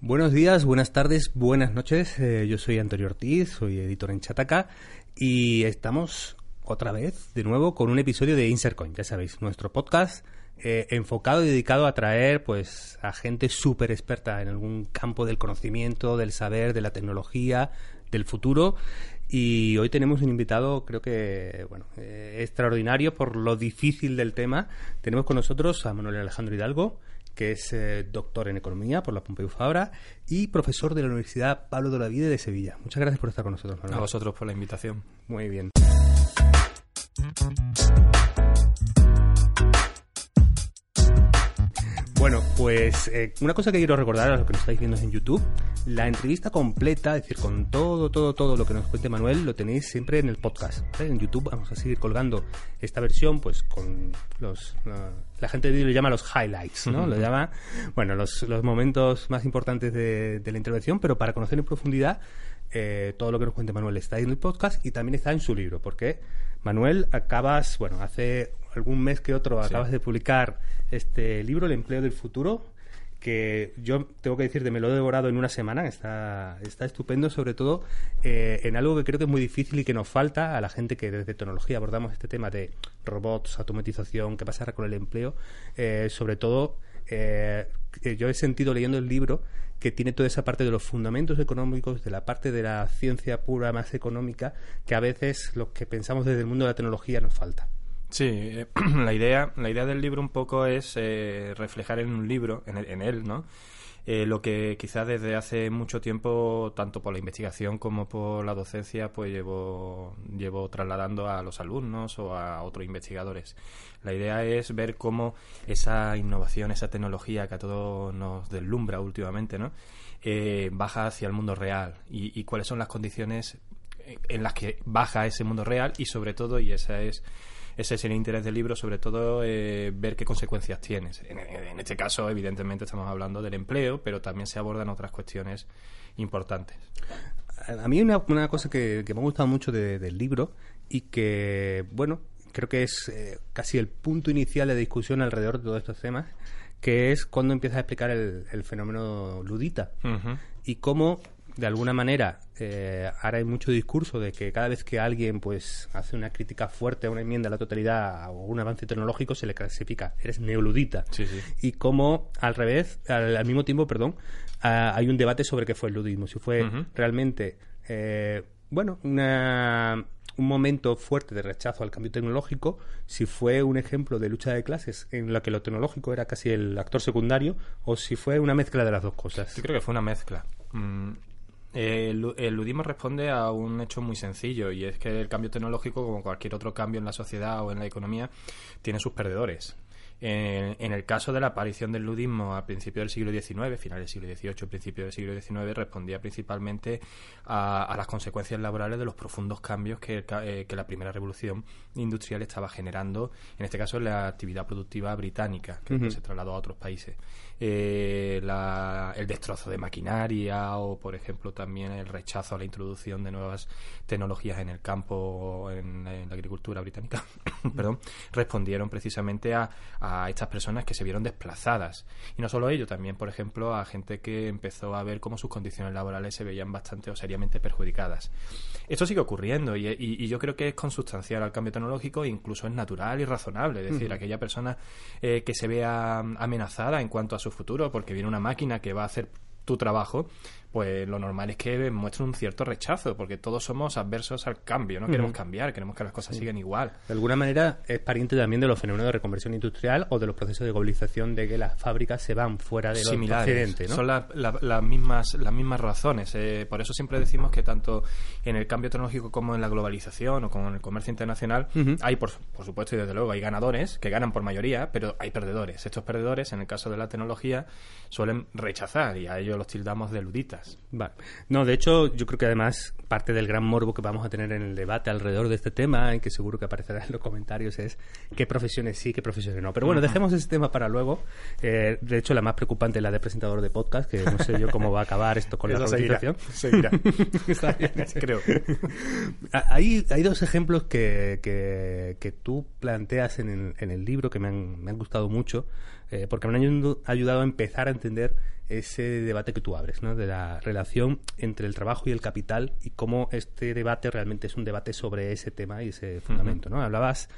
Buenos días, buenas tardes, buenas noches. Eh, yo soy Antonio Ortiz, soy editor en Chataca y estamos otra vez de nuevo con un episodio de Insercoin, ya sabéis, nuestro podcast eh, enfocado y dedicado a traer pues a gente súper experta en algún campo del conocimiento, del saber, de la tecnología, del futuro. Y hoy tenemos un invitado, creo que, bueno, eh, extraordinario por lo difícil del tema. Tenemos con nosotros a Manuel Alejandro Hidalgo, que es eh, doctor en Economía por la Pompeu Fabra y profesor de la Universidad Pablo de la Vida de Sevilla. Muchas gracias por estar con nosotros, Manuel. A vosotros por la invitación. Muy bien. Bueno, pues eh, una cosa que quiero recordar a los que nos estáis viendo en YouTube, la entrevista completa, es decir, con todo, todo, todo lo que nos cuente Manuel, lo tenéis siempre en el podcast. En YouTube vamos a seguir colgando esta versión, pues con los... la gente lo llama los highlights, ¿no? Lo llama, bueno, los, momentos más importantes de, de la intervención, pero para conocer en profundidad eh, todo lo que nos cuente Manuel está ahí en el podcast y también está en su libro, porque Manuel, acabas, bueno, hace algún mes que otro acabas de publicar este libro, El empleo del futuro, que yo tengo que decirte, me lo he devorado en una semana, está, está estupendo, sobre todo eh, en algo que creo que es muy difícil y que nos falta a la gente que desde tecnología abordamos este tema de robots, automatización, qué pasará con el empleo, eh, sobre todo eh, yo he sentido leyendo el libro que tiene toda esa parte de los fundamentos económicos, de la parte de la ciencia pura más económica, que a veces los que pensamos desde el mundo de la tecnología nos falta. Sí, eh, la idea, la idea del libro un poco es eh, reflejar en un libro, en, él, ¿no? Eh, lo que quizás desde hace mucho tiempo, tanto por la investigación como por la docencia, pues llevo, llevo trasladando a los alumnos o a otros investigadores. La idea es ver cómo esa innovación, esa tecnología que a todos nos deslumbra últimamente, ¿no? baja hacia el mundo real y, y cuáles son las condiciones en las que baja ese mundo real y sobre todo, y esa es ese es el interés del libro, sobre todo eh, ver qué consecuencias tienes. En, este caso, evidentemente, estamos hablando del empleo, pero también se abordan otras cuestiones importantes. A mí una, una cosa que, me ha gustado mucho del libro y que, bueno, creo que es eh, casi el punto inicial de discusión alrededor de todos estos temas, que es cuando empiezas a explicar el, fenómeno ludita y cómo de alguna manera, eh, ahora hay mucho discurso de que cada vez que alguien pues hace una crítica fuerte a una enmienda a la totalidad o un avance tecnológico se le clasifica, eres neoludita. Y como al revés, al, mismo tiempo, perdón, hay un debate sobre qué fue el ludismo, si fue realmente, eh, bueno, una, un momento fuerte de rechazo al cambio tecnológico, si fue un ejemplo de lucha de clases en la que lo tecnológico era casi el actor secundario, o si fue una mezcla de las dos cosas. Yo creo que fue una mezcla. Mm, el, ludismo responde a un hecho muy sencillo y es que el cambio tecnológico, como cualquier otro cambio en la sociedad o en la economía, tiene sus perdedores. En, el caso de la aparición del ludismo a principios del siglo XIX, final del siglo XVIII, principio del siglo XIX, respondía principalmente a, las consecuencias laborales de los profundos cambios que, eh, que, la primera revolución industrial estaba generando, en este caso en la actividad productiva británica, que se trasladó a otros países eh, el destrozo de maquinaria o, por ejemplo, también el rechazo a la introducción de nuevas tecnologías en el campo, en, la agricultura británica, perdón, respondieron precisamente a, a, estas personas que se vieron desplazadas. Y no solo ello, también, por ejemplo, a gente que empezó a ver cómo sus condiciones laborales se veían bastante o seriamente perjudicadas. Esto sigue ocurriendo y, y, yo creo que es consustancial al cambio tecnológico e incluso es natural y razonable. Es decir, aquella persona eh, que se vea amenazada en cuanto a su futuro, porque viene una máquina que va a hacer tu trabajo, pues lo normal es que muestre un cierto rechazo, porque todos somos adversos al cambio, no queremos cambiar, queremos que las cosas sigan igual. De alguna manera es pariente también de los fenómenos de reconversión industrial o de los procesos de globalización de que las fábricas se van fuera de los ¿no? Son las mismas, las mismas razones. Eh, por eso siempre decimos que tanto en el cambio tecnológico como en la globalización o como en el comercio internacional hay, por, por supuesto, y desde luego, hay ganadores que ganan por mayoría, pero hay perdedores. Estos perdedores, en el caso de la tecnología, suelen rechazar y a ellos los tildamos de luditas Vale. No, de hecho, yo creo que además parte del gran morbo que vamos a tener en el debate alrededor de este tema, y que seguro que aparecerá en los comentarios, es qué profesiones sí, qué profesiones no. Pero bueno, dejemos ese tema para luego. Eh, de hecho, la más preocupante es la de presentador de podcast, que no sé yo cómo va a acabar esto con la conversación. Seguirá. Está bien, creo. Ah, hay, hay dos ejemplos que, que, tú planteas en el, en el libro que me han, me han gustado mucho, eh, porque me han ayudado a empezar a entender ese debate que tú abres, ¿no? De la relación entre el trabajo y el capital y cómo este debate realmente es un debate sobre ese tema y ese fundamento, ¿no? Hablabas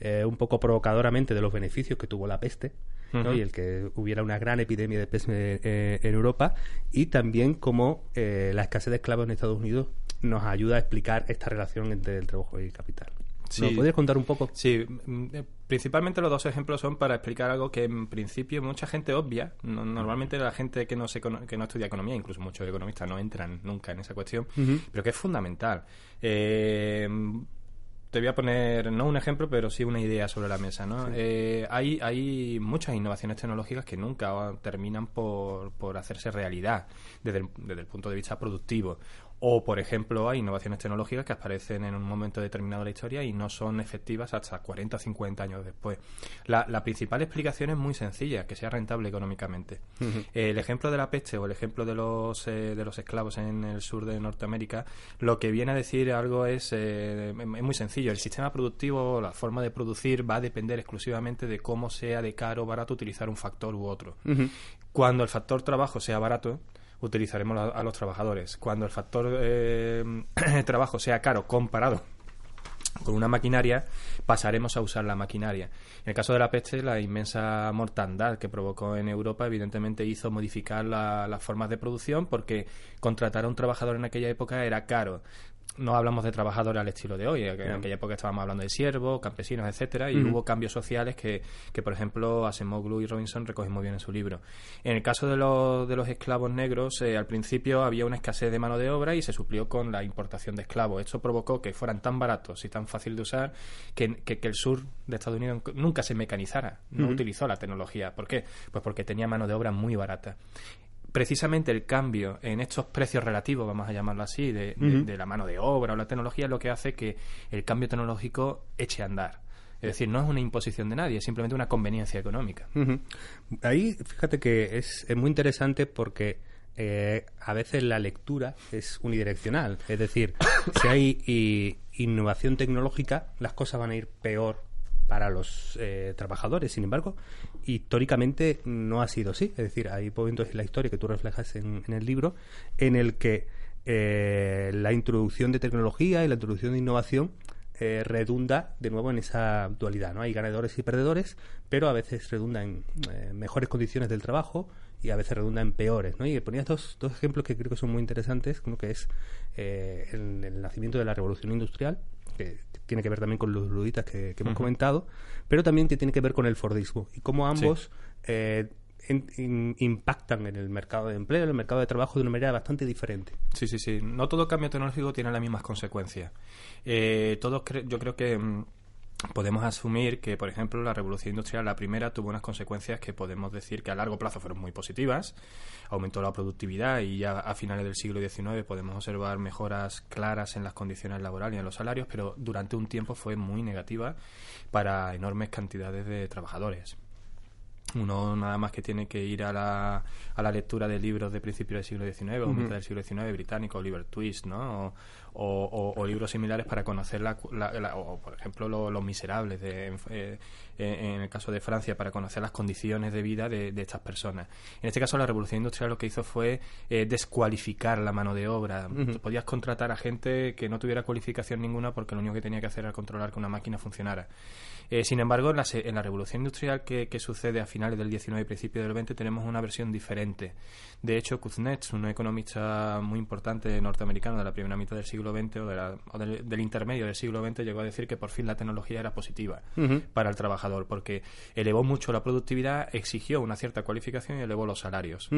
eh, un poco provocadoramente de los beneficios que tuvo la peste, ¿no? y el que hubiera una gran epidemia de peste eh, en Europa y también cómo eh, la escasez de esclavos en Estados Unidos nos ayuda a explicar esta relación entre el trabajo y el capital. Sí. ¿Nos podrías contar un poco? Sí, mm, eh, principalmente los dos ejemplos son para explicar algo que en principio mucha gente obvia. No- normalmente la gente que no, se, que no estudia economía, incluso muchos economistas no entran nunca en esa cuestión, pero que es fundamental. Eh, te voy a poner, no un ejemplo, pero sí una idea sobre la mesa. ¿no? Eh, hay, hay muchas innovaciones tecnológicas que nunca terminan por, por hacerse realidad desde el, desde el punto de vista productivo. O, por ejemplo, hay innovaciones tecnológicas que aparecen en un momento determinado de la historia y no son efectivas hasta 40 o 50 años después. La, la principal explicación es muy sencilla, que sea rentable económicamente. Eh, el ejemplo de la peste o el ejemplo de los, eh, de los esclavos en el sur de Norteamérica, lo que viene a decir algo es, eh, es muy sencillo. El sistema productivo, la forma de producir va a depender exclusivamente de cómo sea de caro o barato utilizar un factor u otro. Cuando el factor trabajo sea barato, utilizaremos a, a los trabajadores. Cuando el factor eh, trabajo sea caro comparado con una maquinaria, pasaremos a usar la maquinaria. En el caso de la peste, la inmensa mortandad que provocó en Europa, evidentemente hizo modificar la- las formas de producción porque contratar a un trabajador en aquella época era caro. No hablamos de trabajadores al estilo de hoy, en aquella época estábamos hablando de siervos, campesinos, etcétera, y hubo cambios sociales que, que, por ejemplo, Asemoglu y Robinson recogen muy bien en su libro. En el caso de los, de los esclavos negros, eh, al principio había una escasez de mano de obra y se suplió con la importación de esclavos. Esto provocó que fueran tan baratos y tan fácil de usar que, que- que el sur de Estados Unidos nunca se mecanizara, no utilizó la tecnología. ¿Por qué? Pues porque tenía mano de obra muy barata precisamente el cambio en estos precios relativos, vamos a llamarlo así, de, de- de la mano de obra o la tecnología, es lo que hace que el cambio tecnológico eche a andar. Es decir, no es una imposición de nadie, es simplemente una conveniencia económica. Ahí, fíjate que es, es muy interesante porque eh, a veces la lectura es unidireccional. Es decir, si hay i- innovación tecnológica, las cosas van a ir peor para los eh, trabajadores. Sin embargo, históricamente no ha sido así. Es decir, hay momentos en la historia que tú reflejas en, en el libro en el que eh, la introducción de tecnología y la introducción de innovación eh, redunda de nuevo en esa dualidad, ¿no? Hay ganadores y perdedores, pero a veces redunda en eh, mejores condiciones del trabajo y a veces redunda en peores, ¿no? Y ponías dos, dos ejemplos que creo que son muy interesantes, uno que es eh, el nacimiento de la revolución industrial, que tiene que ver también con los luditas que, que hemos comentado, pero también que tiene que ver con el Fordismo y cómo ambos eh, en- in- impactan en el mercado de empleo, en el mercado de trabajo de una manera bastante diferente. Sí, sí, sí. No todo cambio tecnológico tiene las mismas consecuencias. Eh, todos cre- yo creo que mm, podemos asumir que, por ejemplo, la revolución industrial, la primera, tuvo unas consecuencias que podemos decir que a largo plazo fueron muy positivas. Aumentó la productividad y ya a finales del siglo XIX podemos observar mejoras claras en las condiciones laborales y en los salarios, pero durante un tiempo fue muy negativa para enormes cantidades de trabajadores. Uno nada más que tiene que ir a la, a la lectura de libros de principios del siglo XIX o mitad del siglo XIX británico, Oliver Twist, ¿no? O, o- o- o libros similares para conocer la, la- la- o, por ejemplo lo- Los Miserables de, en, eh, en el caso de Francia para conocer las condiciones de vida de, de estas personas. En este caso la revolución industrial lo que hizo fue eh, descualificar la mano de obra. Podías contratar a gente que no tuviera cualificación ninguna porque lo único que tenía que hacer era controlar que una máquina funcionara. Eh, sin embargo, en la, en la revolución industrial que, que sucede a finales del 19 y principios del 20 tenemos una versión diferente. De hecho, Kuznets, un economista muy importante norteamericano de la primera mitad del siglo XX o, de la- o del, del intermedio del siglo XX, llegó a decir que por fin la tecnología era positiva para el trabajador porque elevó mucho la productividad, exigió una cierta cualificación y elevó los salarios.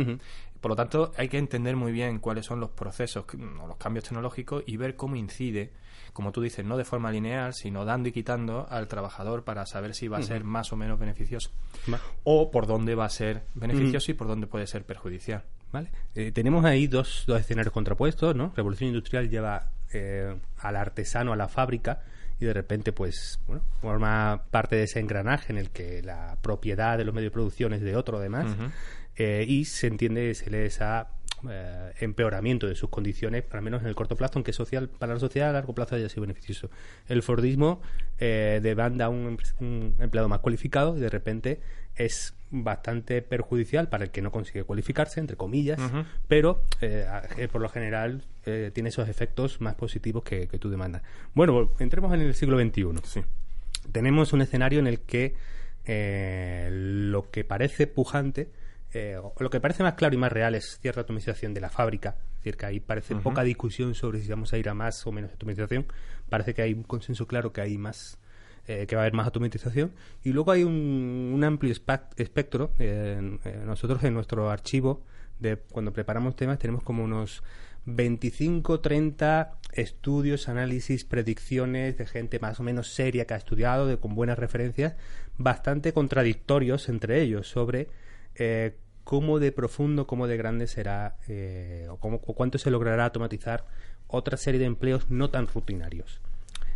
Por lo tanto, hay que entender muy bien cuáles son los procesos o los cambios tecnológicos y ver cómo incide, como tú dices, no de forma lineal, sino dando y quitando al trabajador para saber si va a ser más o menos beneficioso o por dónde va a ser beneficioso y por dónde puede ser perjudicial. ¿Vale? Eh, tenemos ahí dos, dos escenarios contrapuestos, ¿no? Revolución industrial lleva eh, al artesano a la fábrica y de repente, pues, bueno, forma parte de ese engranaje en el que la propiedad de los medios de producción es de otro, además, eh, y se entiende, se lee esa eh, empeoramiento de sus condiciones, al menos en el corto plazo, aunque social, para la sociedad a largo plazo haya sido beneficioso. El Fordismo eh, demanda un, un empleado más cualificado y de repente es bastante perjudicial para el que no consigue cualificarse, entre comillas, pero eh, por lo general eh, tiene esos efectos más positivos que, que tú demandas. Bueno, entremos en el siglo XXI. Sí. Tenemos un escenario en el que lo que parece pujante, o lo que parece más claro y más real es cierta atomización de la fábrica, es decir, que ahí parece poca discusión sobre si vamos a ir a más o menos atomización, parece que hay un consenso claro que hay más eh, que va a haber más automatización. Y luego hay un, un amplio espectro. Eh, nosotros en nuestro archivo, de cuando preparamos temas, tenemos como unos 25, 30 estudios, análisis, predicciones de gente más o menos seria que ha estudiado, de, con buenas referencias, bastante contradictorios entre ellos sobre eh, cómo de profundo, cómo de grande será o, cómo, cuánto se logrará automatizar otra serie de empleos no tan rutinarios.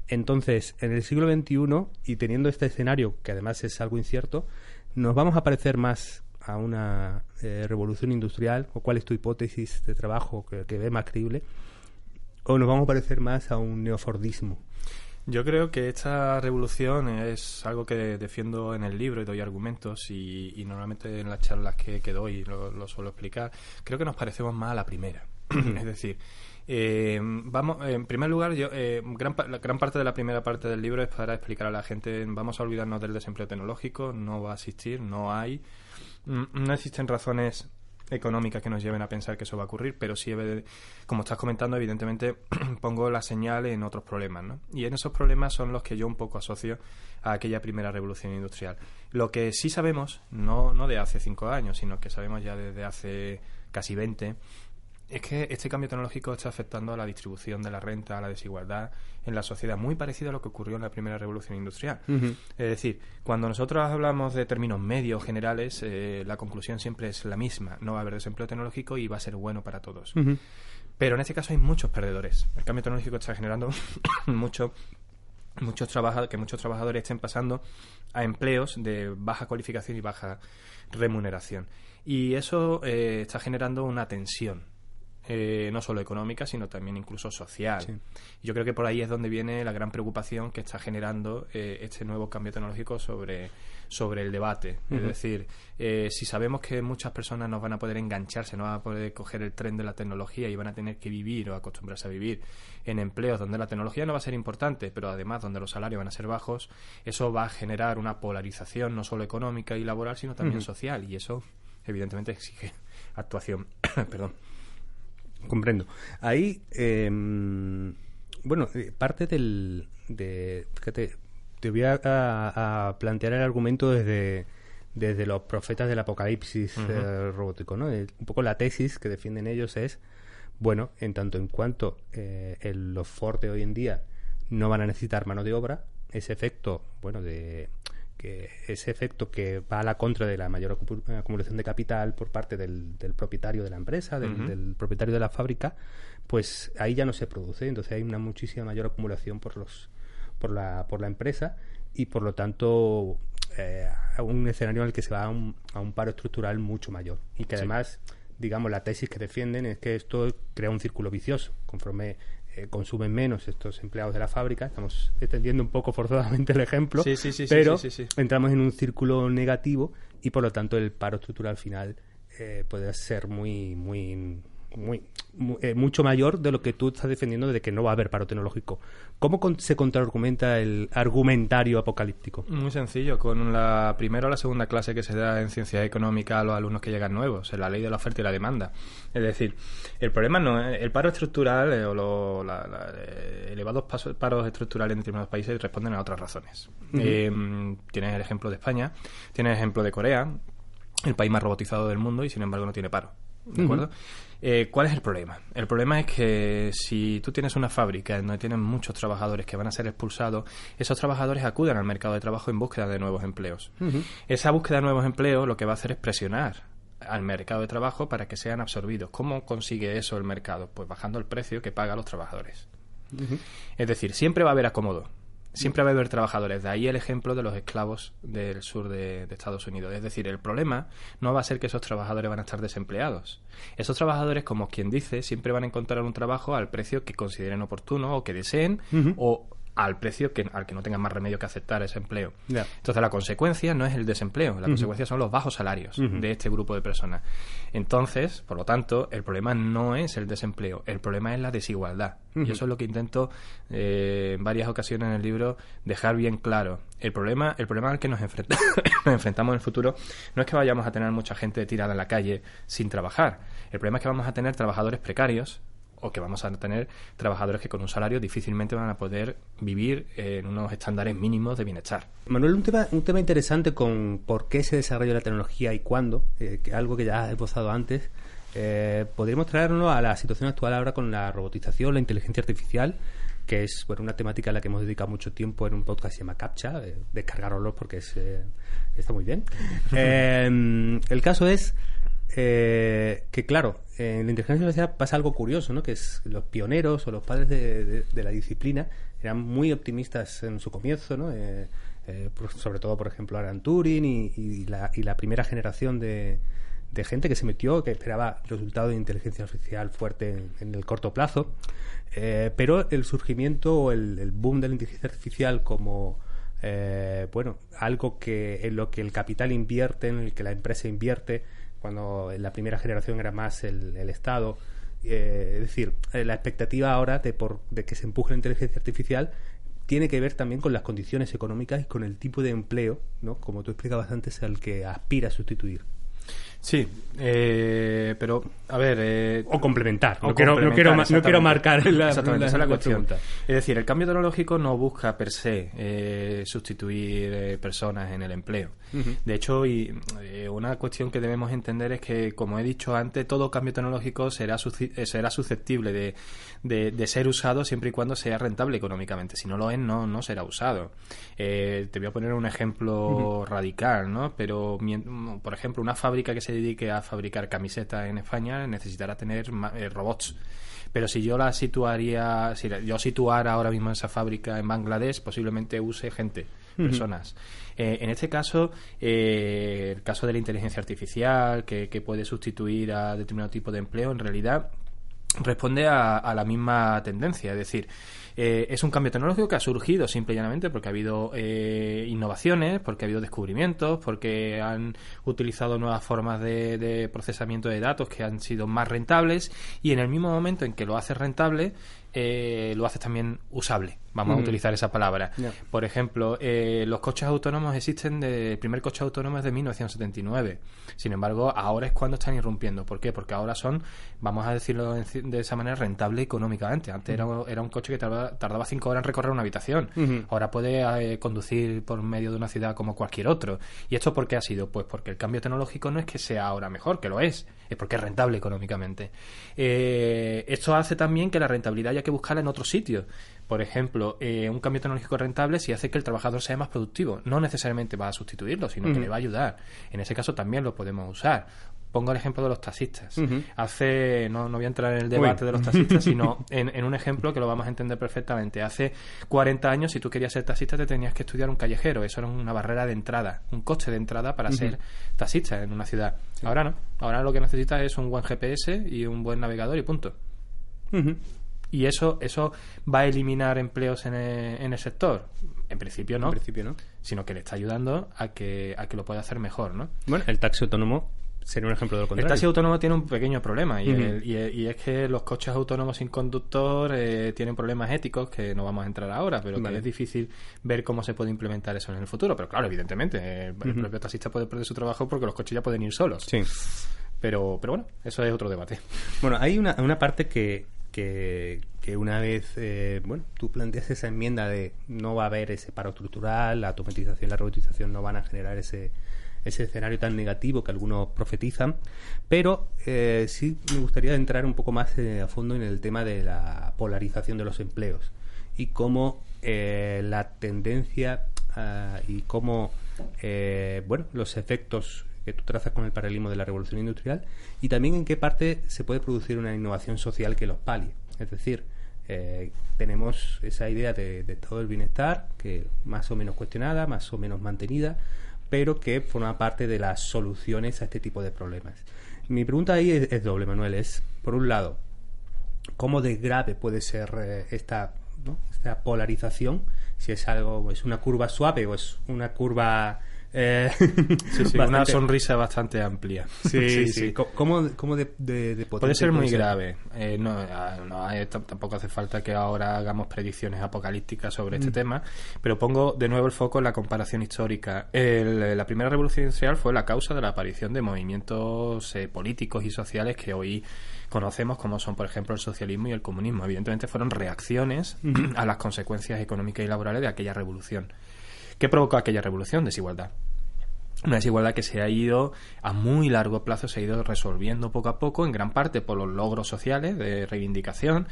Entonces, en el siglo XXI, y teniendo este escenario, que además es algo incierto, nos vamos a parecer más a una eh, revolución industrial, o cuál es tu hipótesis de trabajo que, que ve más creíble, o nos vamos a parecer más a un neofordismo. Yo creo que esta revolución es algo que defiendo en el libro y doy argumentos y, normalmente en las charlas que, doy lo, lo, suelo explicar. Creo que nos parecemos más a la primera. es decir, eh, vamos, en primer lugar, yo, eh, gran, gran parte de la primera parte del libro es para explicar a la gente, vamos a olvidarnos del desempleo tecnológico, no va a existir, no hay, mm, no existen razones económicas que nos lleven a pensar que eso va a ocurrir, pero sí, como estás comentando, evidentemente pongo la señal en otros problemas, ¿no? Y en esos problemas son los que yo un poco asocio a aquella primera revolución industrial. Lo que sí sabemos, no, no de hace cinco años, sino que sabemos ya desde hace casi veinte, es que este cambio tecnológico está afectando a la distribución de la renta, a la desigualdad en la sociedad, muy parecido a lo que ocurrió en la primera revolución industrial. Es decir, cuando nosotros hablamos de términos medios generales, eh, la conclusión siempre es la misma. No va a haber desempleo tecnológico y va a ser bueno para todos. Pero en este caso hay muchos perdedores. El cambio tecnológico está generando mucho muchos que muchos trabajadores estén pasando a empleos de baja cualificación y baja remuneración. Y eso eh, está generando una tensión eh, no solo económica, sino también incluso social. Yo creo que por ahí es donde viene la gran preocupación que está generando eh, este nuevo cambio tecnológico sobre, sobre el debate. Es decir, eh, si sabemos que muchas personas no van a poder engancharse, no van a poder coger el tren de la tecnología y van a tener que vivir o acostumbrarse a vivir en empleos donde la tecnología no va a ser importante, pero además donde los salarios van a ser bajos, eso va a generar una polarización no solo económica y laboral, sino también social. Y eso, evidentemente, exige actuación. Perdón. Comprendo. Ahí, em, bueno, eh, parte del... De, fíjate, te voy a, plantear el argumento desde, desde los profetas del apocalipsis eh, robótico, ¿no? un poco la tesis que defienden ellos es, bueno, en tanto en cuanto eh, los Ford hoy en día no van a necesitar mano de obra, ese efecto, bueno, de que ese efecto que va a la contra de la mayor acumulación de capital por parte del, propietario de la empresa, del, propietario de la fábrica, pues ahí ya no se produce. Entonces hay una muchísima mayor acumulación por los por la por la empresa y por lo tanto eh, un escenario en el que se va a un, a un paro estructural mucho mayor. Y que además digamos la tesis que defienden es que esto crea un círculo vicioso conforme consumen menos estos empleados de la fábrica. Estamos extendiendo un poco forzadamente el ejemplo, pero entramos en un círculo negativo y por lo tanto el paro estructural final eh, puede ser muy, muy muy, eh, mucho mayor de lo que tú estás defendiendo de que no va a haber paro tecnológico. ¿Cómo se contraargumenta el argumentario apocalíptico? Muy sencillo, con la primera o la segunda clase que se da en ciencia económica a los alumnos que llegan nuevos, en la ley de la oferta y la demanda. Es decir, el problema no es el paro estructural eh, o los eh, elevados paros estructurales en determinados países responden a otras razones. tienes el ejemplo de España, tienes el ejemplo de Corea, el país más robotizado del mundo y sin embargo no tiene paro. ¿De acuerdo? Eh, ¿Cuál es el problema? El problema es que si tú tienes una fábrica donde tienes muchos trabajadores que van a ser expulsados, esos trabajadores acuden al mercado de trabajo en búsqueda de nuevos empleos. Esa búsqueda de nuevos empleos lo que va a hacer es presionar al mercado de trabajo para que sean absorbidos. ¿Cómo consigue eso el mercado? Pues bajando el precio que paga a los trabajadores. Es decir, siempre va a haber acomodo. Siempre va a haber trabajadores. De ahí el ejemplo de los esclavos del sur de, Estados Unidos. Es decir, el problema no va a ser que esos trabajadores van a estar desempleados. Esos trabajadores, como quien dice, siempre van a encontrar un trabajo al precio que consideren oportuno o que deseen o al precio que, al que no tengan más remedio que aceptar ese empleo. Entonces la consecuencia no es el desempleo, la consecuencia son los bajos salarios de este grupo de personas. Entonces, por lo tanto, el problema no es el desempleo, el problema es la desigualdad. Y eso es lo que intento eh, en varias ocasiones en el libro dejar bien claro. El problema, el problema al que nos, nos enfrentamos en el futuro no es que vayamos a tener mucha gente tirada en la calle sin trabajar. El problema es que vamos a tener trabajadores precarios o que vamos a tener trabajadores que con un salario difícilmente van a poder vivir en unos estándares mínimos de bienestar. Manuel, un tema, un tema interesante con por qué se desarrolla la tecnología y cuándo, eh, que algo que ya has esbozado antes, eh, podríamos traernos a la situación actual ahora con la robotización, la inteligencia artificial, que es bueno, una temática a la que hemos dedicado mucho tiempo en un podcast que se llama CAPTCHA, eh, descargarlo porque es, eh, está muy bien. el caso es eh, que claro, en la inteligencia artificial pasa algo curioso, ¿no? Que es los pioneros o los padres de, la disciplina eran muy optimistas en su comienzo, ¿no? Eh, eh, sobre todo, por ejemplo, Alan Turing y, la, primera generación de, gente que se metió, que esperaba resultados de inteligencia artificial fuerte en, el corto plazo. pero el surgimiento o el, el, boom de la inteligencia artificial como bueno algo que en lo que el capital invierte, en el que la empresa invierte, cuando en la primera generación era más el, Estado. Eh, es decir, eh, la expectativa ahora de, por, de que se empuje la inteligencia artificial tiene que ver también con las condiciones económicas y con el tipo de empleo, ¿no? como tú explicabas antes, al que aspira a sustituir. Sí, eh, pero a ver. Eh, o complementar. No, quiero, no, quiero, no quiero marcar la, Exactamente, esa es la, cuestión. Es decir, el cambio tecnológico no busca per se eh, sustituir eh, personas en el empleo. De hecho, y, eh, una cuestión que debemos entender es que, como he dicho antes, todo cambio tecnológico será, será susceptible de, de, ser usado siempre y cuando sea rentable económicamente. Si no lo es, no, no será usado. te voy a poner un ejemplo radical, ¿no? Pero, por ejemplo, una fábrica que se dedique a fabricar camisetas en España necesitará tener eh, robots. Pero si yo la situaría, si yo situara ahora mismo esa fábrica en Bangladesh, posiblemente use gente, personas. Eh, en este caso, eh, el caso de la inteligencia artificial, que, que puede sustituir a determinado tipo de empleo, en realidad responde a, la misma tendencia, es decir, eh, es un cambio tecnológico que ha surgido simple y llanamente porque ha habido eh, innovaciones, porque ha habido descubrimientos, porque han utilizado nuevas formas de, procesamiento de datos que han sido más rentables y en el mismo momento en que lo haces rentable, eh, lo haces también usable. Vamos a utilizar esa palabra. Por ejemplo, eh, los coches autónomos existen, de, el primer coche autónomo es de 1979. Sin embargo, ahora es cuando están irrumpiendo. ¿Por qué? Porque ahora son, vamos a decirlo de esa manera, rentable económicamente. Antes era, era, un coche que tardaba, cinco horas en recorrer una habitación. Ahora puede eh, conducir por medio de una ciudad como cualquier otro. ¿Y esto por qué ha sido? Pues porque el cambio tecnológico no es que sea ahora mejor, que lo es, es porque es rentable económicamente. Eh, esto hace también que la rentabilidad haya que buscarla en otros sitios. Por ejemplo, eh, un cambio tecnológico rentable si hace que el trabajador sea más productivo. No necesariamente va a sustituirlo, sino que le va a ayudar. En ese caso también lo podemos usar. Pongo el ejemplo de los taxistas. Hace, no, no voy a entrar en el debate de los taxistas, sino en, un ejemplo que lo vamos a entender perfectamente. Hace 40 años, si tú querías ser taxista, te tenías que estudiar un callejero. Eso era una barrera de entrada, un coste de entrada para ser taxista en una ciudad. Ahora no. Ahora lo que necesitas es un buen GPS y un buen navegador y punto y eso eso va a eliminar empleos en el, sector en principio no principio no sino que le está ayudando a que a que lo pueda hacer mejor no bueno el taxi autónomo sería un ejemplo de lo contrario. El taxi autónomo tiene un pequeño problema y, y, es que los coches autónomos sin conductor eh, tienen problemas éticos que no vamos a entrar ahora, pero que es difícil ver cómo se puede implementar eso en el futuro. Pero claro, evidentemente, el propio taxista puede perder su trabajo porque los coches ya pueden ir solos. Sí. Pero, pero bueno, eso es otro debate. Bueno, hay una, una parte que, que, una vez, eh, bueno, tú planteas esa enmienda de no va a haber ese paro estructural, la automatización y la robotización no van a generar ese, ese escenario tan negativo que algunos profetizan, pero eh, sí me gustaría entrar un poco más eh, a fondo en el tema de la polarización de los empleos y cómo la tendencia ah, y cómo, bueno, los efectos que tú trazas con el paralelismo de la revolución industrial y también en qué parte se puede producir una innovación social que los palie. Es decir, Eh, tenemos esa idea de, todo el bienestar, que más o menos cuestionada, más o menos mantenida, pero que forma parte de las soluciones a este tipo de problemas. Mi pregunta ahí es, doble, Manuel. Es, por un lado, ¿cómo de grave puede ser eh, esta, esta polarización? Si es algo, es una curva suave o es una curva eh, Una sonrisa bastante amplia. Sí, sí. ¿Cómo, de, Puede ser muy grave. Eh, no, ah, tampoco hace falta que ahora hagamos predicciones apocalípticas sobre este mm. tema, pero pongo de nuevo el foco en la comparación histórica. la primera revolución industrial fue la causa de la aparición de movimientos eh, políticos y sociales que hoy conocemos como son, por ejemplo, el socialismo y el comunismo. Evidentemente fueron reacciones a las consecuencias económicas y laborales de aquella revolución. ¿Qué provocó aquella revolución? Desigualdad. Una desigualdad que se ha ido a muy largo plazo, se ha ido resolviendo poco a poco, en gran parte por los logros sociales de reivindicación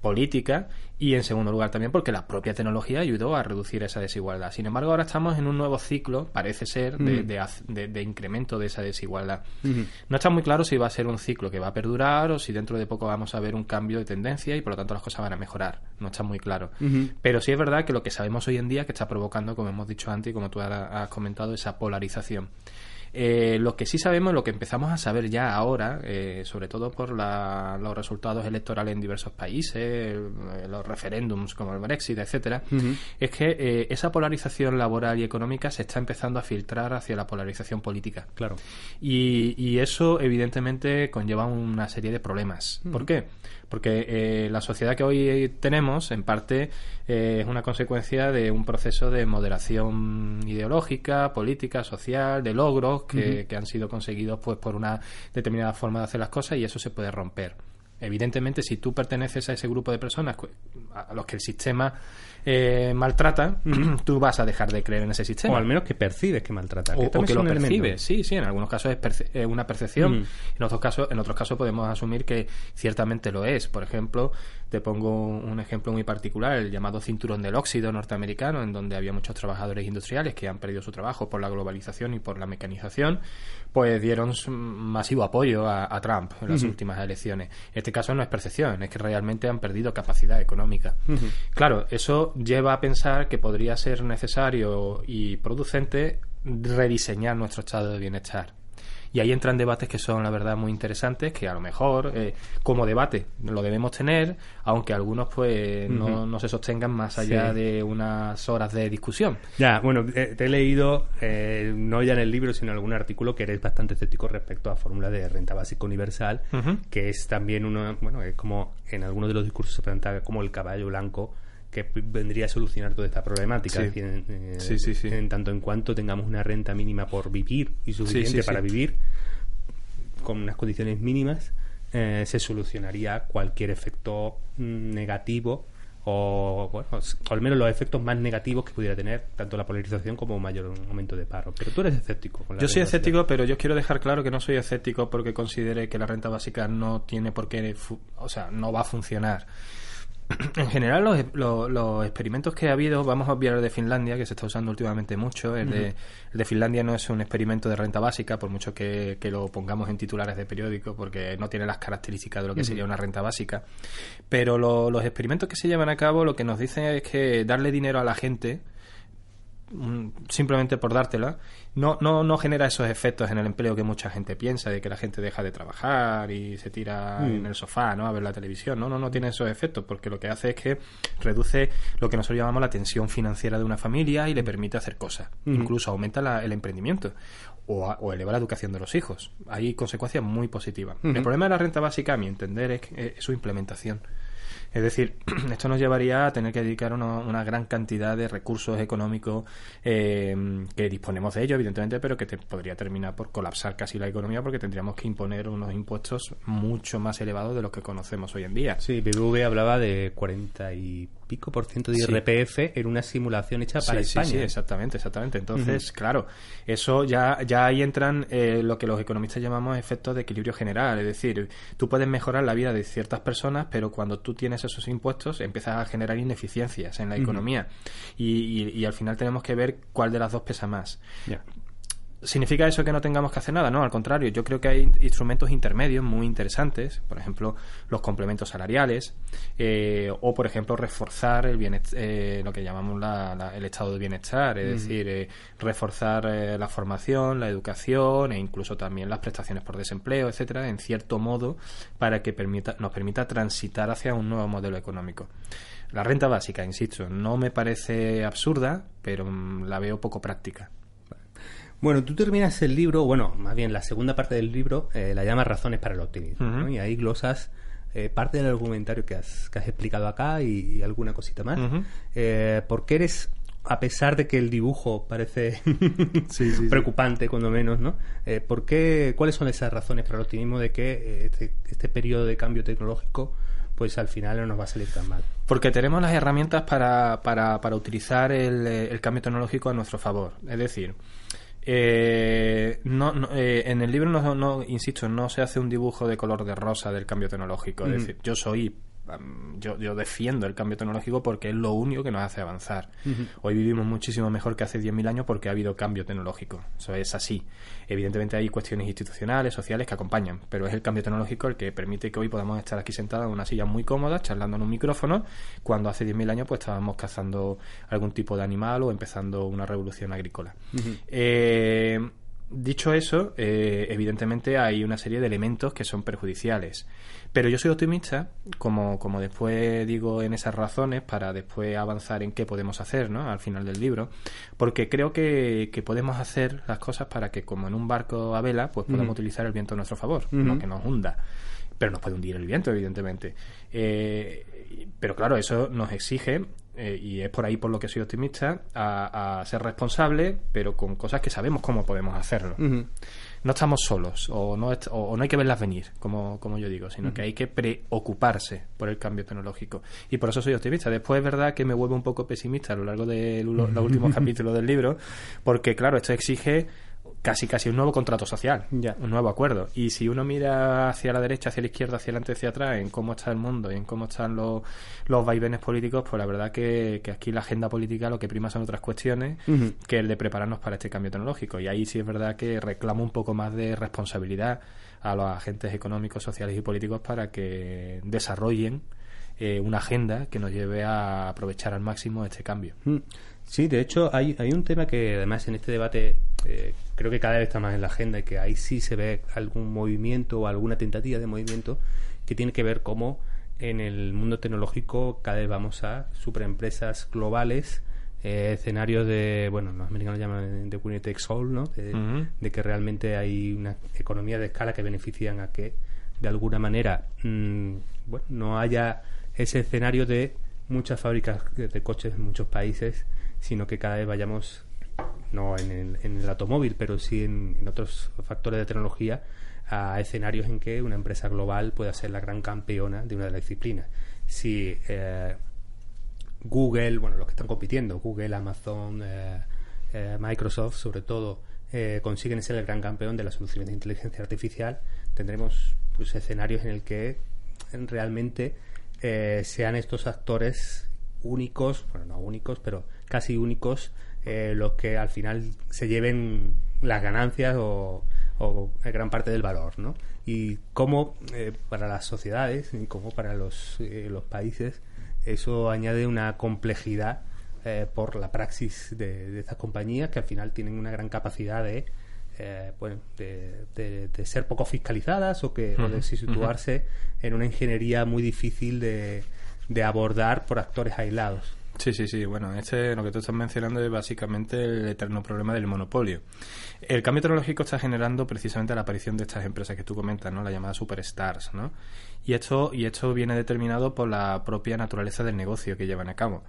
política y en segundo lugar también porque la propia tecnología ayudó a reducir esa desigualdad. Sin embargo, ahora estamos en un nuevo ciclo, parece ser, de, de, incremento de esa desigualdad. No está muy claro si va a ser un ciclo que va a perdurar o si dentro de poco vamos a ver un cambio de tendencia y por lo tanto las cosas van a mejorar. No está muy claro. Pero sí es verdad que lo que sabemos hoy en día que está provocando, como hemos dicho antes y como tú has comentado, esa polarización. Eh, lo que sí sabemos, lo que empezamos a saber ya ahora, eh, sobre todo por los resultados electorales en diversos países, eh, los referéndums como el Brexit, etcétera, es que esa polarización laboral y económica se está empezando a filtrar hacia la polarización política. Claro. Y, eso, evidentemente, conlleva una serie de problemas. ¿Por qué? Porque eh, la sociedad que hoy tenemos, en parte, eh, es una consecuencia de un proceso de moderación ideológica, política, social, de logros que, que han sido conseguidos pues por una determinada forma de hacer las cosas y eso se puede romper. Evidentemente, si tú perteneces a ese grupo de personas a los que el sistema eh, maltrata, tú vas a dejar de creer en ese sistema. O al menos que percibes que maltrata. O que, lo percibes, sí, sí, en algunos casos es una percepción, en, otros casos, en otros casos podemos asumir que ciertamente lo es. Por ejemplo, te pongo un ejemplo muy particular, el llamado cinturón del óxido norteamericano, en donde había muchos trabajadores industriales que han perdido su trabajo por la globalización y por la mecanización, pues dieron masivo apoyo a, Trump en las últimas elecciones. En este caso no es percepción, es que realmente han perdido capacidad económica. Claro, eso lleva a pensar que podría ser necesario y producente rediseñar nuestro estado de bienestar. Y ahí entran debates que son, la verdad, muy interesantes, que a lo mejor eh, como debate lo debemos tener, aunque algunos pues no, se sostengan más allá de unas horas de discusión. Ya, bueno, eh, te he leído, eh, no ya en el libro, sino en algún artículo, que eres bastante escéptico respecto a fórmula de renta básica universal, que es también uno, bueno, es como en algunos de los discursos se presenta como el caballo blanco que vendría a solucionar toda esta problemática. Eh, en, tanto en cuanto tengamos una renta mínima por vivir y suficiente para vivir con unas condiciones mínimas, eh, se solucionaría cualquier efecto mm, negativo o, bueno, o al menos los efectos más negativos que pudiera tener tanto la polarización como un mayor aumento de paro. Pero tú eres escéptico. yo soy escéptico, pero yo quiero dejar claro que no soy escéptico porque considere que la renta básica no tiene por qué, o sea, no va a funcionar en general los, los, experimentos que ha habido, vamos a obviar el de Finlandia, que se está usando últimamente mucho. El, de, de, Finlandia no es un experimento de renta básica, por mucho que, lo pongamos en titulares de periódico, porque no tiene las características de lo que sería una renta básica. Pero los experimentos que se llevan a cabo lo que nos dicen es que darle dinero a la gente simplemente por dártela, no, no, no genera esos efectos en el empleo que mucha gente piensa, de que la gente deja de trabajar y se tira mm. en el sofá ¿no? a ver la televisión. No, no, no tiene esos efectos, porque lo que hace es que reduce lo que nosotros llamamos la tensión financiera de una familia y le permite hacer cosas. Incluso aumenta el emprendimiento o, o, eleva la educación de los hijos. Hay consecuencias muy positivas. El problema de la renta básica, a mi entender, es su implementación. Es decir, esto nos llevaría a tener que dedicar una, gran cantidad de recursos económicos eh, que disponemos de ellos, evidentemente, pero que te podría terminar por colapsar casi la economía porque tendríamos que imponer unos impuestos mucho más elevados de los que conocemos hoy en día. Sí, BBV hablaba de 40 y pico por ciento de IRPF en una simulación hecha para España. Sí, sí, exactamente, exactamente. Entonces, claro, eso ya, ya ahí entran eh, lo que los economistas llamamos efectos de equilibrio general. Es decir, tú puedes mejorar la vida de ciertas personas, pero cuando tú tienes esos impuestos empiezas a generar ineficiencias en la economía. Y, y, al final tenemos que ver cuál de las dos pesa más. ¿Significa eso que no tengamos que hacer nada? No, al contrario, yo creo que hay instrumentos intermedios muy interesantes, por ejemplo, los complementos salariales, eh, o por ejemplo, reforzar el eh, lo que llamamos el estado de bienestar, es decir, eh, reforzar la formación, la educación e incluso también las prestaciones por desempleo, etcétera, en cierto modo, para que permita, nos permita transitar hacia un nuevo modelo económico. La renta básica, insisto, no me parece absurda, pero mm, la veo poco práctica. Bueno, tú terminas el libro, bueno, más bien la segunda parte del libro, eh, la llamas Razones para el Optimismo, y ahí glosas eh, parte del argumentario que has, que has explicado acá y, alguna cosita más. Eh, ¿Por qué eres, a pesar de que el dibujo parece preocupante, cuando menos, ¿no? ¿por qué, ¿Cuáles son esas razones para el optimismo de que este, este periodo de cambio tecnológico pues al final no nos va a salir tan mal. Porque tenemos las herramientas para, para, para utilizar el, el, cambio tecnológico a nuestro favor. Es decir, eh, no, eh, en el libro, no, no, insisto, no se hace un dibujo de color de rosa del cambio tecnológico. Es decir, yo soy yo, yo, defiendo el cambio tecnológico porque es lo único que nos hace avanzar. Hoy vivimos muchísimo mejor que hace 10.000 años porque ha habido cambio tecnológico. Eso es así. Evidentemente hay cuestiones institucionales, sociales que acompañan, pero es el cambio tecnológico el que permite que hoy podamos estar aquí sentados en una silla muy cómoda, charlando en un micrófono, cuando hace 10.000 años pues estábamos cazando algún tipo de animal o empezando una revolución agrícola. eh, Dicho eso, eh, evidentemente hay una serie de elementos que son perjudiciales. Pero yo soy optimista, como, como después digo en esas razones, para después avanzar en qué podemos hacer ¿no? al final del libro, porque creo que, podemos hacer las cosas para que, como en un barco a vela, pues podamos utilizar el viento a nuestro favor, no que nos hunda. Pero nos puede hundir el viento, evidentemente. Eh, pero claro, eso nos exige eh, y es por ahí por lo que soy optimista, a, ser responsable, pero con cosas que sabemos cómo podemos hacerlo. No estamos solos, o no, o, no hay que verlas venir, como, como yo digo, sino que hay que preocuparse por el cambio tecnológico. Y por eso soy optimista. Después es verdad que me vuelvo un poco pesimista a lo largo de los últimos capítulos del libro, porque claro, esto exige casi casi un nuevo contrato social, un nuevo acuerdo. Y si uno mira hacia la derecha, hacia la izquierda, hacia adelante, hacia atrás, en cómo está el mundo y en cómo están los, los vaivenes políticos, pues la verdad que, que aquí la agenda política lo que prima son otras cuestiones que el de prepararnos para este cambio tecnológico. Y ahí sí es verdad que reclamo un poco más de responsabilidad a los agentes económicos, sociales y políticos para que desarrollen eh, una agenda que nos lleve a aprovechar al máximo este cambio. Sí, de hecho hay, hay un tema que además en este debate eh, creo que cada vez está más en la agenda y que ahí sí se ve algún movimiento o alguna tentativa de movimiento que tiene que ver cómo en el mundo tecnológico cada vez vamos a superempresas globales, eh, escenarios de, bueno, los americanos llaman de Winnie Takes All, ¿no? De, que realmente hay una economía de escala que benefician a que de alguna manera mm, bueno, no haya ese escenario de muchas fábricas de coches en muchos países sino que cada vez vayamos, no en el, automóvil, pero sí en, otros factores de tecnología, a escenarios en que una empresa global pueda ser la gran campeona de una de las disciplinas. Si eh, Google, bueno, los que están compitiendo, Google, Amazon, eh, eh, Microsoft, sobre todo, consiguen ser el gran campeón de las soluciones de inteligencia artificial, tendremos pues, escenarios en el que realmente sean estos actores únicos, bueno, no únicos, pero casi únicos eh, los que al final se lleven las ganancias o, gran parte del valor, ¿no? Y cómo eh, para las sociedades y cómo para los, eh, los países eso añade una complejidad por la praxis de, estas compañías que al final tienen una gran capacidad de bueno, de, ser poco fiscalizadas o que de situarse en una ingeniería muy difícil de, de abordar por actores aislados. Sí, sí, sí. Bueno, este, lo que tú estás mencionando es básicamente el eterno problema del monopolio. El cambio tecnológico está generando precisamente la aparición de estas empresas que tú comentas, ¿no? La llamada superstars, ¿no? Y esto, y esto viene determinado por la propia naturaleza del negocio que llevan a cabo.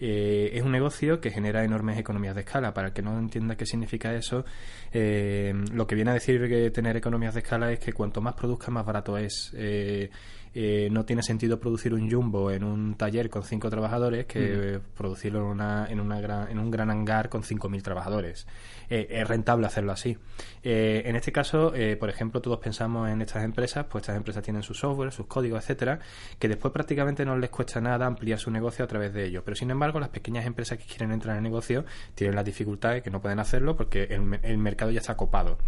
Eh, es un negocio que genera enormes economías de escala. Para el que no entienda qué significa eso, eh, lo que viene a decir que tener economías de escala es que cuanto más produzca, más barato es. Eh, eh, no tiene sentido producir un jumbo en un taller con cinco trabajadores que producirlo en, una, en, una gran, en un gran hangar con 5.000 trabajadores. Eh, es rentable hacerlo así. Eh, en este caso, por ejemplo, todos pensamos en estas empresas, pues estas empresas tienen su software, sus códigos, etcétera, que después prácticamente no les cuesta nada ampliar su negocio a través de ellos. Pero sin embargo, las pequeñas empresas que quieren entrar en el negocio tienen las dificultades que no pueden hacerlo porque el, mercado ya está copado.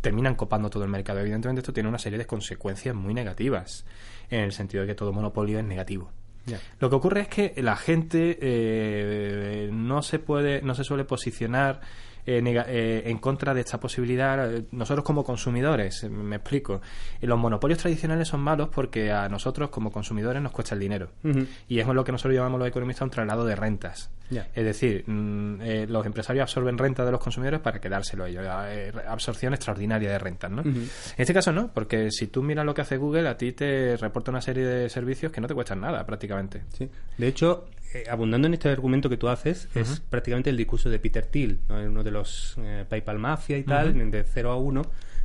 Terminan copando todo el mercado. Evidentemente, esto tiene una serie de consecuencias muy negativas en el sentido de que todo monopolio es negativo. Lo que ocurre es que la gente eh, no se puede, no se suele posicionar eh, eh, en contra de esta posibilidad. Nosotros como consumidores, me explico, los monopolios tradicionales son malos porque a nosotros como consumidores nos cuesta el dinero. Y es lo que nosotros llamamos los economistas un traslado de rentas. Es decir, mm, eh, los empresarios absorben renta de los consumidores para quedárselo a ellos. absorción extraordinaria de rentas, ¿no? En este caso no, porque si tú miras lo que hace Google, a ti te reporta una serie de servicios que no te cuestan nada prácticamente. Sí. De hecho, eh, abundando en este argumento que tú haces, es prácticamente el discurso de Peter Thiel, uno de los eh, PayPal Mafia y tal, de 0 a 1,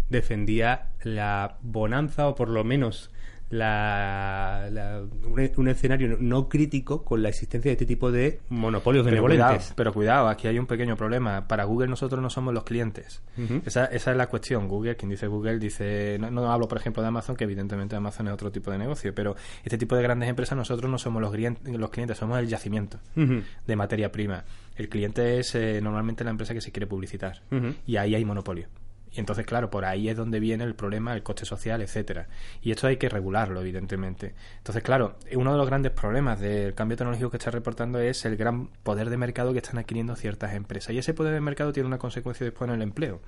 defendía la bonanza o por lo menos la, un, escenario no crítico con la existencia de este tipo de monopolios benevolentes. Pero cuidado, aquí hay un pequeño problema. Para Google nosotros no somos los clientes. esa, esa, es la cuestión. Google, quien dice Google, dice... No, hablo, por ejemplo, de Amazon, que evidentemente Amazon es otro tipo de negocio, pero este tipo de grandes empresas nosotros no somos los, los clientes, somos el yacimiento de materia prima. El cliente es eh, normalmente la empresa que se quiere publicitar. Y ahí hay monopolio. Y entonces, claro, por ahí es donde viene el problema, el coste social, etcétera. Y esto hay que regularlo, evidentemente. Entonces, claro, uno de los grandes problemas del cambio tecnológico que está reportando es el gran poder de mercado que están adquiriendo ciertas empresas. Y ese poder de mercado tiene una consecuencia después en el empleo.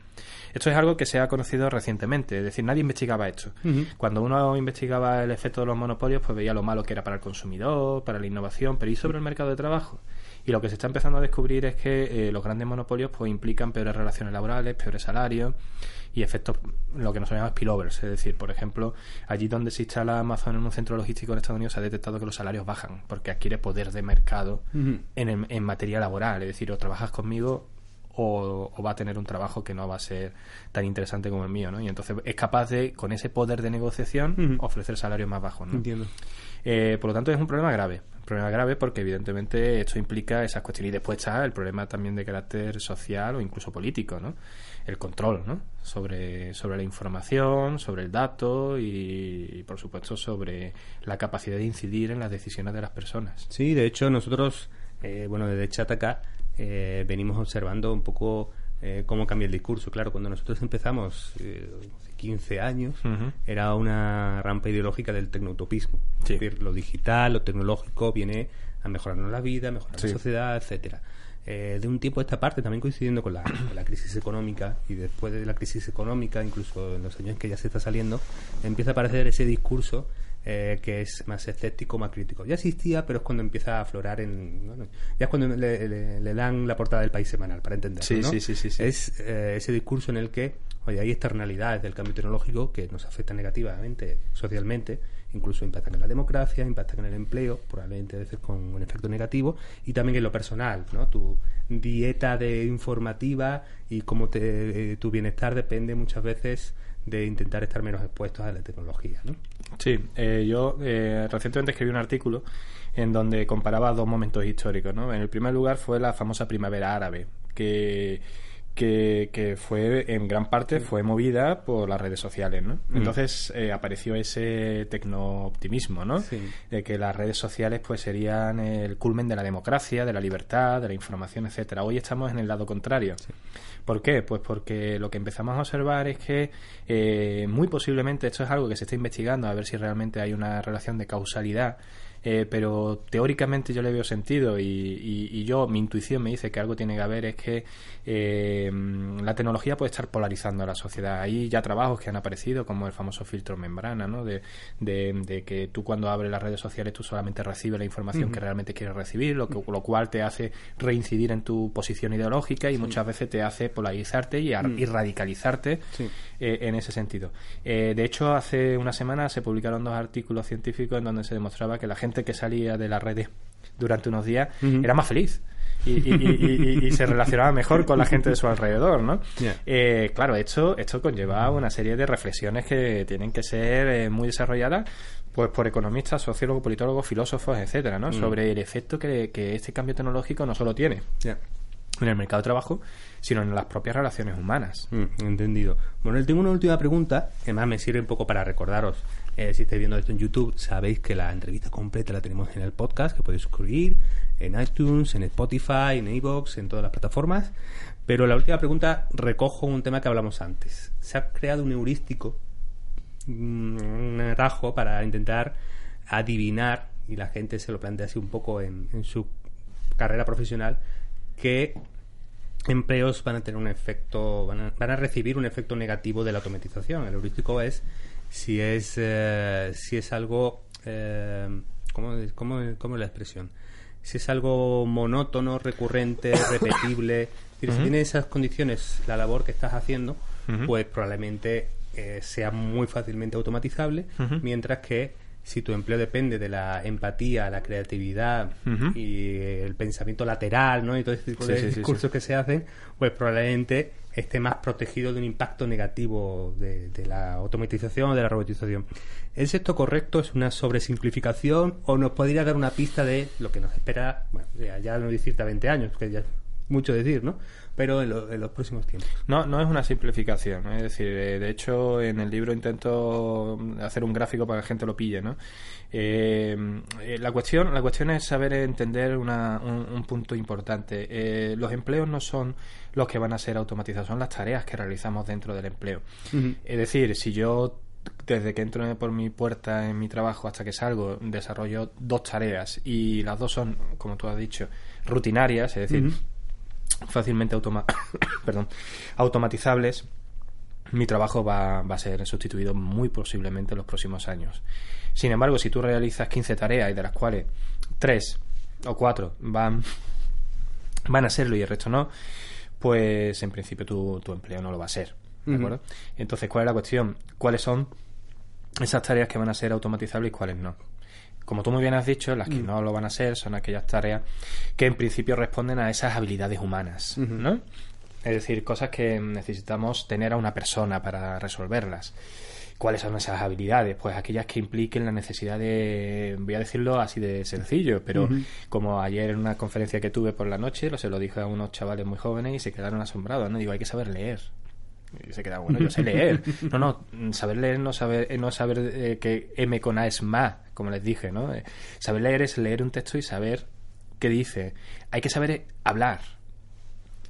Esto es algo que se ha conocido recientemente, es decir, nadie investigaba esto. Cuando uno investigaba el efecto de los monopolios, pues veía lo malo que era para el consumidor, para la innovación, pero ¿y sobre el mercado de trabajo? Y lo que se está empezando a descubrir es que eh, los grandes monopolios pues implican peores relaciones laborales, peores salarios y efectos, lo que nosotros llamamos spillovers. Es decir, por ejemplo, allí donde se instala Amazon en un centro logístico en Estados Unidos se ha detectado que los salarios bajan porque adquiere poder de mercado en, en materia laboral. Es decir, o trabajas conmigo o, va a tener un trabajo que no va a ser tan interesante como el mío, ¿no? Y entonces es capaz de, con ese poder de negociación, ofrecer salarios más bajos, ¿no? Entiendo. Eh, por lo tanto, es un problema grave. Problema grave porque, evidentemente, esto implica esas cuestiones. Y después está el problema también de carácter social o incluso político, ¿no? El control, ¿no? Sobre, sobre la información, sobre el dato y, por supuesto, sobre la capacidad de incidir en las decisiones de las personas. Sí, de hecho, nosotros, eh, bueno, desde Chataka eh, venimos observando un poco eh, cómo cambia el discurso. Claro, cuando nosotros empezamos, eh, hace 15 años, era una rampa ideológica del tecnoutopismo. Es decir, lo digital, lo tecnológico viene a mejorarnos la vida, a mejorar la sociedad, etcétera. de un tiempo a esta parte, también coincidiendo con la, con la, crisis económica y después de la crisis económica, incluso en los años que ya se está saliendo, empieza a aparecer ese discurso eh, que es más escéptico, más crítico. Ya existía, pero es cuando empieza a aflorar en... ya es cuando le, dan la portada del país semanal, para entenderlo, sí, sí, sí, sí, Es eh, ese discurso en el que, oye, hay externalidades del cambio tecnológico que nos afectan negativamente, socialmente, incluso impactan en la democracia, impactan en el empleo, probablemente a veces con un efecto negativo, y también en lo personal, ¿no? Tu dieta de informativa y cómo te, eh, tu bienestar depende muchas veces de intentar estar menos expuestos a la tecnología. ¿no? Sí, eh, yo eh, recientemente escribí un artículo en donde comparaba dos momentos históricos. ¿no? En el primer lugar fue la famosa primavera árabe, que que, fue en gran parte fue movida por las redes sociales, ¿no? Mm. Entonces eh, apareció ese tecno-optimismo, ¿no? De que las redes sociales pues serían el culmen de la democracia, de la libertad, de la información, etcétera. Hoy estamos en el lado contrario. ¿Por qué? Pues porque lo que empezamos a observar es que eh, muy posiblemente esto es algo que se está investigando a ver si realmente hay una relación de causalidad eh, pero teóricamente yo le veo sentido y, y, yo, mi intuición me dice que algo tiene que haber es que eh, la tecnología puede estar polarizando a la sociedad. Hay ya trabajos que han aparecido, como el famoso filtro membrana, ¿no? De, de, que tú cuando abres las redes sociales tú solamente recibes la información que realmente quieres recibir, lo, que, lo cual te hace reincidir en tu posición ideológica y muchas veces te hace polarizarte y, y radicalizarte eh, en ese sentido. de hecho, hace una semana se publicaron dos artículos científicos en donde se demostraba que la gente que salía de las redes durante unos días era más feliz. y, se relacionaba mejor con la gente de su alrededor, ¿no? Yeah. Eh, claro, esto, esto conlleva una serie de reflexiones que tienen que ser eh, muy desarrolladas pues por economistas, sociólogos, politólogos, filósofos, etcétera, ¿no? Sobre el efecto que, que este cambio tecnológico no solo tiene en el mercado de trabajo, sino en las propias relaciones humanas. Mm, entendido. Bueno, tengo una última pregunta, que más me sirve un poco para recordaros. Eh, si estáis viendo esto en YouTube, sabéis que la entrevista completa la tenemos en el podcast, que podéis suscribir en iTunes, en Spotify, en iVoox, en todas las plataformas. Pero la última pregunta recojo un tema que hablamos antes. Se ha creado un heurístico, mm, un atajo para intentar adivinar, y la gente se lo plantea así un poco en, en su carrera profesional, que empleos van a tener un efecto, van a, van a recibir un efecto negativo de la automatización. El heurístico es si es, eh, si es algo, eh, ¿cómo, cómo, cómo es la expresión? Si es algo monótono, recurrente, repetible, si tiene esas condiciones la labor que estás haciendo, pues probablemente eh, sea muy fácilmente automatizable, mientras que si tu empleo depende de la empatía, la creatividad y el pensamiento lateral, ¿no? Y todo este tipo Sí, de sí, discursos sí. que se hacen, pues probablemente esté más protegido de un impacto negativo de, la automatización o de la robotización. ¿Es esto correcto? ¿Es una sobresimplificación? ¿O nos podría dar una pista de lo que nos espera? Bueno, ya, ya no decirte a 20 años, que ya es mucho decir, ¿no? Pero en, lo- en los próximos tiempos. No, no es una simplificación. Es decir, eh, de hecho, en el libro intento hacer un gráfico para que la gente lo pille, ¿no? Eh, eh, la cuestión, la cuestión es saber entender una- un, un punto importante. Eh, los empleos no son los que van a ser automatizados, son las tareas que realizamos dentro del empleo. Es decir, si yo desde que entro por mi puerta en mi trabajo hasta que salgo desarrollo dos tareas y las dos son, como tú has dicho, rutinarias, es decir. Fácilmente automa perdón, automatizables, mi trabajo va, va a ser sustituido muy posiblemente en los próximos años. Sin embargo, si tú realizas 15 tareas y de las cuales 3 o 4 van, van a serlo y el resto no, pues en principio tu, tu empleo no lo va a ser. ¿De acuerdo? Entonces, ¿cuál es la cuestión? ¿Cuáles son esas tareas que van a ser automatizables y cuáles no? Como tú muy bien has dicho, las que Mm. no lo van a ser son aquellas tareas que en principio responden a esas habilidades humanas. ¿no? Es decir, cosas que necesitamos tener a una persona para resolverlas. ¿Cuáles son esas habilidades? Pues aquellas que impliquen la necesidad de, voy a decirlo así de sencillo, pero como ayer en una conferencia que tuve por la noche, lo se lo dije a unos chavales muy jóvenes y se quedaron asombrados, ¿no? Digo, hay que saber leer. Y se queda, bueno, yo sé leer. No, no, saber leer no saber, eh, no saber eh, que M con A es ma, como les dije, ¿no? Eh, saber leer es leer un texto y saber qué dice. Hay que saber hablar.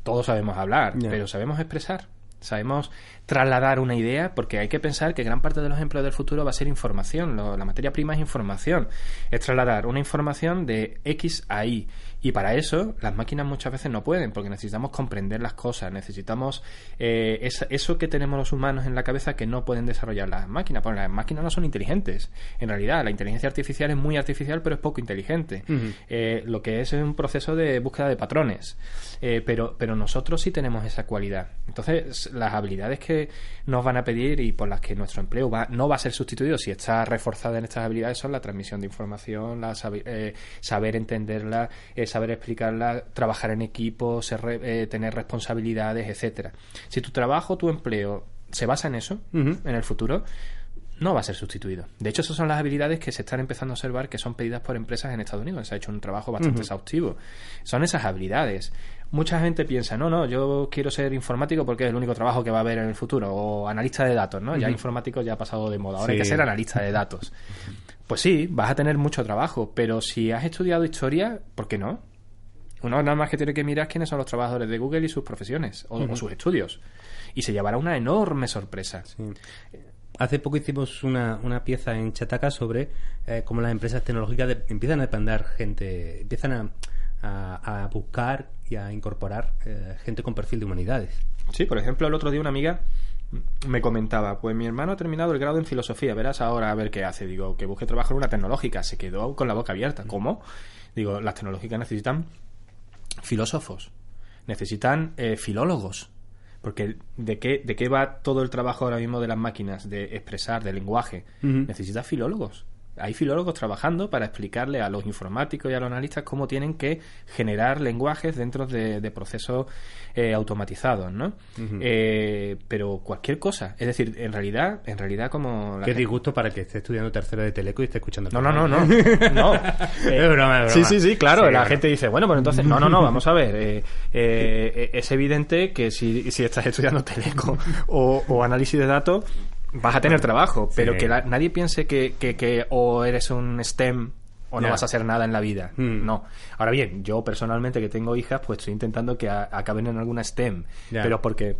Todos sabemos hablar, pero sabemos expresar. Sabemos trasladar una idea, porque hay que pensar que gran parte de los empleos del futuro va a ser información. Lo- la materia prima es información. Es trasladar una información de X a Y. Y para eso las máquinas muchas veces no pueden, porque necesitamos comprender las cosas, necesitamos eh, eso que tenemos los humanos en la cabeza que no pueden desarrollar las máquinas. Porque las máquinas no son inteligentes. En realidad, la inteligencia artificial es muy artificial, pero es poco inteligente. Eh, lo que es es un proceso de búsqueda de patrones. Eh, pero, pero nosotros sí tenemos esa cualidad. Entonces, las habilidades que nos van a pedir y por las que nuestro empleo va, no va a ser sustituido si está reforzada en estas habilidades son la transmisión de información, la eh, saber entenderla, eh, saber explicarla, trabajar en equipo, ser re- eh, tener responsabilidades, etcétera. Si tu trabajo, tu empleo se basa en eso, en el futuro, no va a ser sustituido. De hecho, esas son las habilidades que se están empezando a observar que son pedidas por empresas en Estados Unidos. Se ha hecho un trabajo bastante exhaustivo. Son esas habilidades. Mucha gente piensa, no, no, yo quiero ser informático porque es el único trabajo que va a haber en el futuro. O analista de datos, ¿no? Ya Ujú. informático ya ha pasado de moda. Ahora hay que ser analista de datos. Pues sí, vas a tener mucho trabajo, pero si has estudiado historia, ¿por qué no? Uno nada más que tiene que mirar quiénes son los trabajadores de Google y sus profesiones o, o sus estudios. Y se llevará una enorme sorpresa. Sí. Hace poco hicimos una, una pieza en Chataca sobre eh, cómo las empresas tecnológicas de- empiezan a demandar gente, empiezan a, a- a buscar y a incorporar eh, gente con perfil de humanidades. Sí, por ejemplo, el otro día una amiga me comentaba, pues mi hermano ha terminado el grado en filosofía, verás ahora a ver qué hace. Digo, que busque trabajo en una tecnológica. Se quedó con la boca abierta. ¿Cómo? Digo, las tecnológicas necesitan filósofos, necesitan eh, filólogos. Porque ¿de qué, ¿de qué va todo el trabajo ahora mismo de las máquinas? De expresar, de lenguaje. Necesitas filólogos. Hay filólogos trabajando para explicarle a los informáticos y a los analistas cómo tienen que generar lenguajes dentro de, procesos eh, automatizados, ¿no? Eh, pero cualquier cosa. Es decir, en realidad, en realidad como... Qué disgusto para que esté estudiando tercero de Teleco y esté escuchando... No, no, no, no. no. es broma, Sí, sí, sí, claro. la gente dice, bueno, pues entonces... No, no, no, vamos a ver. es evidente que si, si estás estudiando Teleco o, o análisis de datos vas a tener trabajo, pero que nadie piense que, que, o eres un STEM o no vas a hacer nada en la vida. Hmm. No. Ahora bien, yo personalmente que tengo hijas, pues estoy intentando que acaben en alguna STEM, pero porque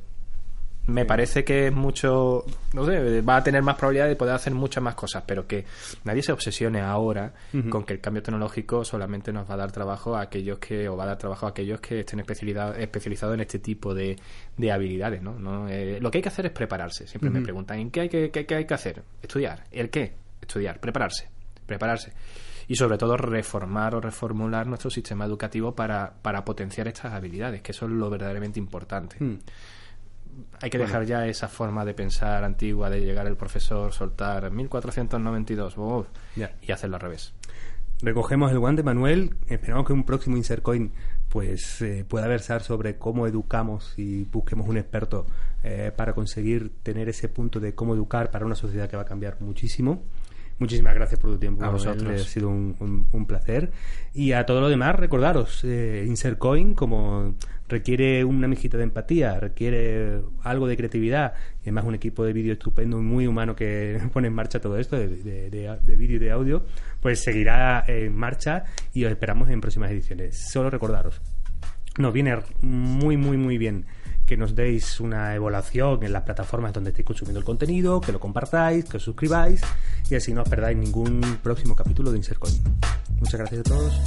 me parece que es mucho, no sé, va a tener más probabilidad de poder hacer muchas más cosas, pero que nadie se obsesione ahora con que el cambio tecnológico solamente nos va a dar trabajo a aquellos que, o va a dar trabajo a aquellos que estén especializados en este tipo de, de habilidades, ¿no? Eh, lo que hay que hacer es prepararse. Siempre me preguntan, ¿en qué hay que, qué, hay que hacer? Estudiar. ¿El qué? Estudiar, prepararse, prepararse y sobre todo reformar o reformular nuestro sistema educativo para, para potenciar estas habilidades, que eso es lo verdaderamente importante. Hmm hay que dejar ya esa forma de pensar antigua de llegar el profesor, soltar 1492 y hacerlo al revés. Recogemos el guante, Manuel. Esperamos que un próximo Insercoin pues eh, pueda versar sobre cómo educamos y busquemos un experto eh, para conseguir tener ese punto de cómo educar para una sociedad que va a cambiar muchísimo. Muchísimas gracias por tu tiempo. A vosotros. Ha sido un, placer. Y a todo lo demás, recordaros, eh, Insercoin, como requiere una mijita de empatía, requiere algo de creatividad, y además un equipo de vídeo estupendo muy humano que pone en marcha todo esto, de, de vídeo y de audio, pues seguirá en marcha y os esperamos en próximas ediciones. Solo recordaros, nos viene muy, muy, muy bien que nos deis una evaluación en las plataformas donde estéis consumiendo el contenido, que lo compartáis, que os suscribáis y así no os perdáis ningún próximo capítulo de Insercoin. Muchas gracias a todos.